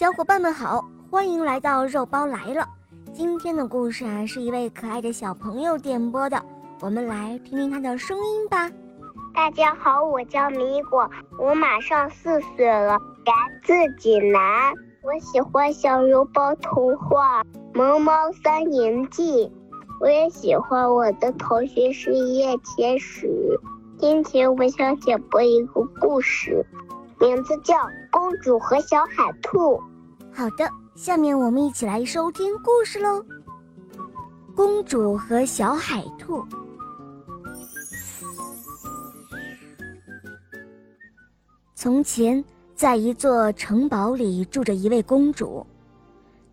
小伙伴们好，欢迎来到肉包来了。今天的故事啊，是一位可爱的小朋友点播的，我们来听听他的声音吧。大家好，我叫米果，我马上四岁了，来自济南。我喜欢小肉包童话《萌猫三年记》，我也喜欢我的同学是叶天使。今天我想点播一个故事，名字叫《公主和小海兔》。好的，下面我们一起来收听故事喽。公主和小海兔。从前，在一座城堡里住着一位公主。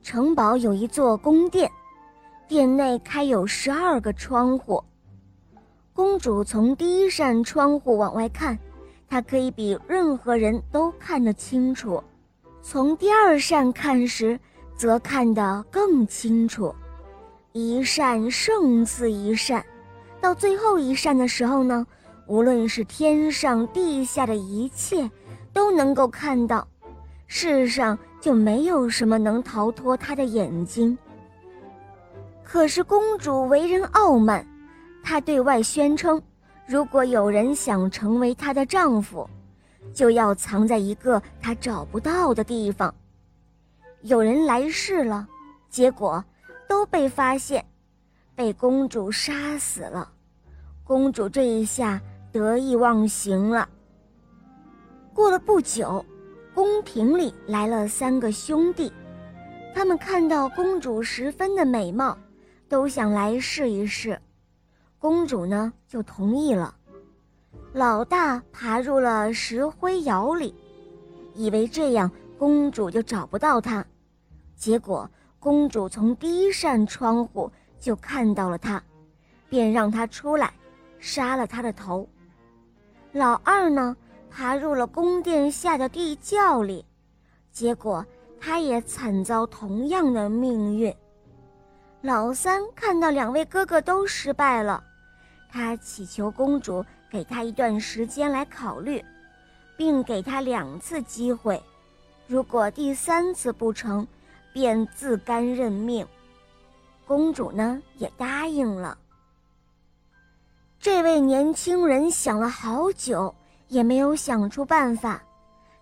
城堡有一座宫殿，殿内开有十二个窗户。公主从第一扇窗户往外看，她可以比任何人都看得清楚；从第二扇看时，则看得更清楚。一扇胜似一扇，到最后一扇的时候呢，无论是天上地下的一切，都能够看到。世上就没有什么能逃脱她的眼睛。可是公主为人傲慢。她对外宣称，如果有人想成为她的丈夫，就要藏在一个她找不到的地方。有人来试了，结果都被发现，被公主杀死了。公主这一下得意忘形了。过了不久，宫廷里来了三个兄弟，他们看到公主十分的美貌，都想来试一试。公主呢，就同意了。老大爬入了石灰窑里，以为这样公主就找不到他。结果公主从第一扇窗户就看到了他，便让他出来，杀了他的头。老二呢，爬入了宫殿下的地窖里，结果他也惨遭同样的命运。老三看到两位哥哥都失败了。他祈求公主给他一段时间来考虑，并给他两次机会，如果第三次不成，便自甘认命。公主呢也答应了。这位年轻人想了好久，也没有想出办法，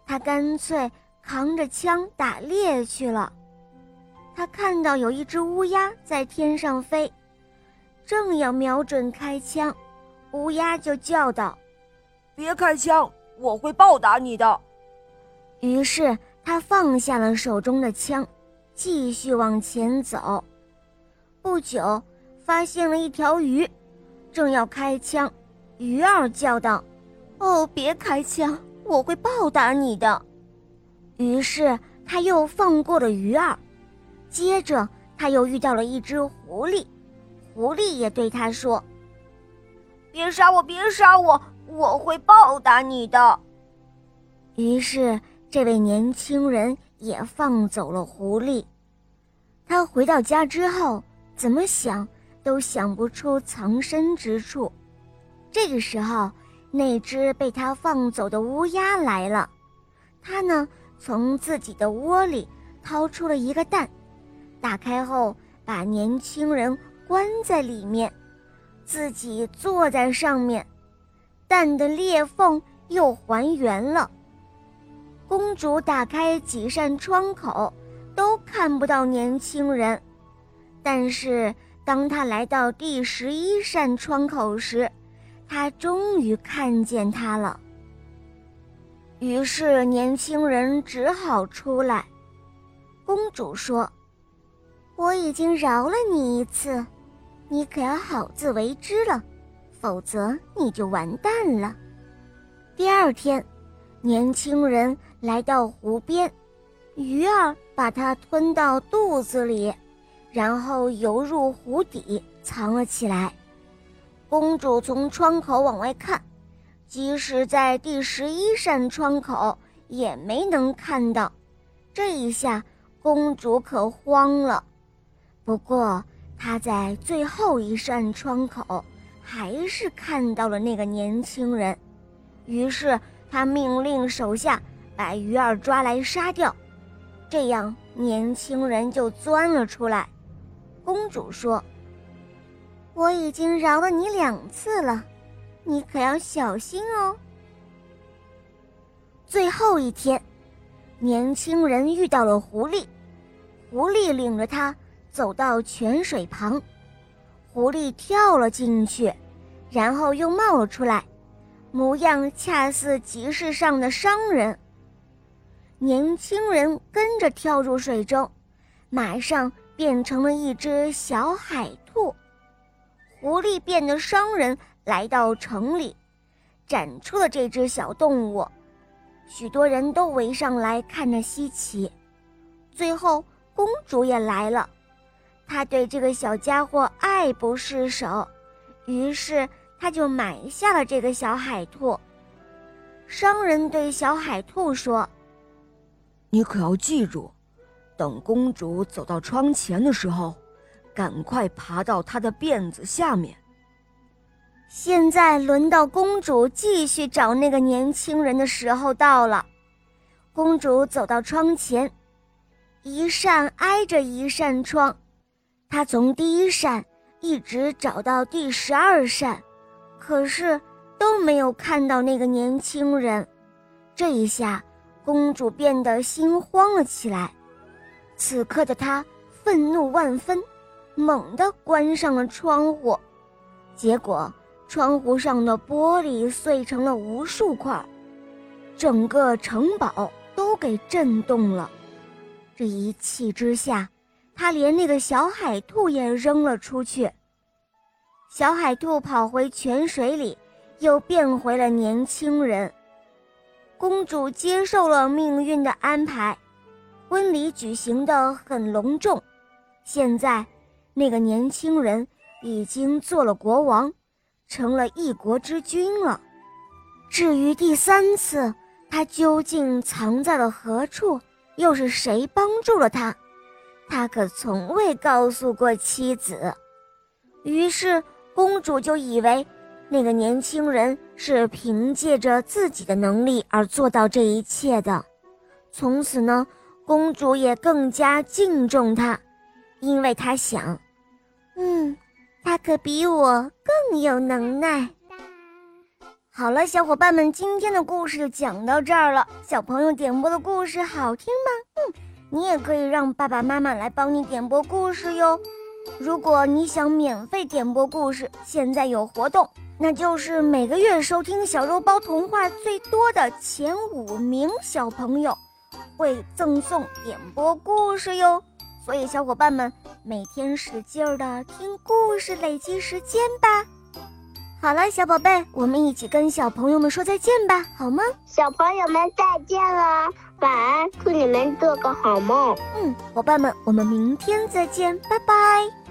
他干脆扛着枪打猎去了。他看到有一只乌鸦在天上飞。正要瞄准开枪，乌鸦就叫道：“别开枪，我会报答你的。”于是他放下了手中的枪，继续往前走。不久，发现了一条鱼，正要开枪，鱼儿叫道：“哦，别开枪，我会报答你的。”于是他又放过了鱼儿。接着，他又遇到了一只狐狸。狐狸也对他说：“别杀我，别杀我，我会报答你的。”于是，这位年轻人也放走了狐狸。他回到家之后，怎么想都想不出藏身之处。这个时候，那只被他放走的乌鸦来了。他呢，从自己的窝里掏出了一个蛋，打开后，把年轻人。关在里面，自己坐在上面，蛋的裂缝又还原了。公主打开几扇窗口，都看不到年轻人，但是当她来到第十一扇窗口时，她终于看见他了。于是年轻人只好出来。公主说：“我已经饶了你一次。”你可要好自为之了，否则你就完蛋了。第二天，年轻人来到湖边，鱼儿把它吞到肚子里，然后游入湖底藏了起来。公主从窗口往外看，即使在第十一扇窗口也没能看到。这一下，公主可慌了。不过，他在最后一扇窗口，还是看到了那个年轻人，于是他命令手下把鱼儿抓来杀掉。这样，年轻人就钻了出来。公主说：“我已经饶了你两次了，你可要小心哦。”最后一天，年轻人遇到了狐狸，狐狸领着他走到泉水旁，狐狸跳了进去，然后又冒了出来，模样恰似集市上的商人。年轻人跟着跳入水中，马上变成了一只小海兔。狐狸变的商人来到城里，展出了这只小动物。许多人都围上来看着稀奇，最后公主也来了，他对这个小家伙爱不释手，于是他就买下了这个小海兔。商人对小海兔说：“你可要记住，等公主走到窗前的时候，赶快爬到她的辫子下面。”现在轮到公主继续找那个年轻人的时候到了。公主走到窗前，一扇挨着一扇窗，她从第一扇一直找到第十二扇，可是都没有看到那个年轻人。这一下，公主变得心慌了起来。此刻的她愤怒万分，猛地关上了窗户，结果。窗户上的玻璃碎成了无数块，整个城堡都给震动了。这一气之下，他连那个小海兔也扔了出去。小海兔跑回泉水里，又变回了年轻人。公主接受了命运的安排，婚礼举行的很隆重。现在，那个年轻人已经做了国王。成了一国之君了。至于第三次，他究竟藏在了何处，又是谁帮助了他，他可从未告诉过妻子。于是公主就以为那个年轻人是凭借着自己的能力而做到这一切的。从此呢，公主也更加敬重他，因为她想，嗯。他可比我更有能耐。好了，小伙伴们，今天的故事就讲到这儿了。小朋友点播的故事好听吗？嗯，你也可以让爸爸妈妈来帮你点播故事哟。如果你想免费点播故事，现在有活动，那就是每个月收听小肉包童话最多的前五名小朋友，会赠送点播故事哟。所以，小伙伴们每天使劲儿的听故事，累积时间吧。好了，小宝贝，我们一起跟小朋友们说再见吧，好吗？小朋友们再见了，晚安，祝你们做个好梦。嗯，伙伴们，我们明天再见，拜拜。